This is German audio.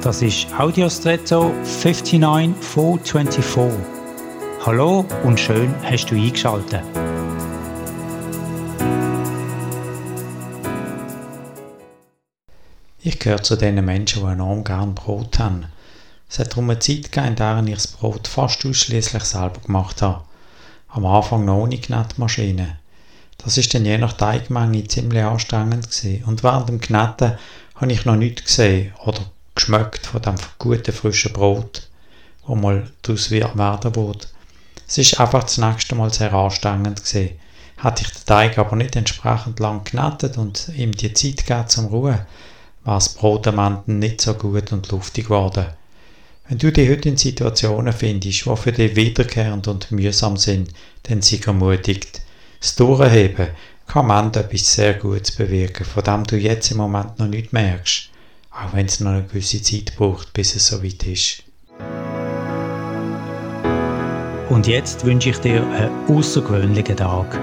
Das ist Audiostretto 59424. Hallo und schön hast du eingeschaltet. Ich gehöre zu den Menschen, die enorm gern Brot haben. Es hat darum eine Zeit gegeben, in der ich das Brot fast ausschließlich selber gemacht habe. Am Anfang noch ohne Knettmaschine. Das ist dann je nach Teigmenge ziemlich anstrengend gewesen. Und während dem Knetten habe ich noch nichts gesehen oder geschmeckt von dem guten frischen Brot, wo mal daraus werden wurde. Es ist einfach das nächste Mal sehr anstrengend gewesen. Hätte ich den Teig aber nicht entsprechend lang knettet und ihm die Zeit gegeben zum Ruhen, war das Brot am Ende nicht so gut und luftig geworden. Wenn du dich heute in Situationen findest, die für dich wiederkehrend und mühsam sind, dann sei ermutigt. Das Durchheben kann am Ende etwas sehr Gutes bewirken, von dem du jetzt im Moment noch nicht merkst, auch wenn es noch eine gewisse Zeit braucht, bis es so weit ist. Und jetzt wünsche ich dir einen außergewöhnlichen Tag.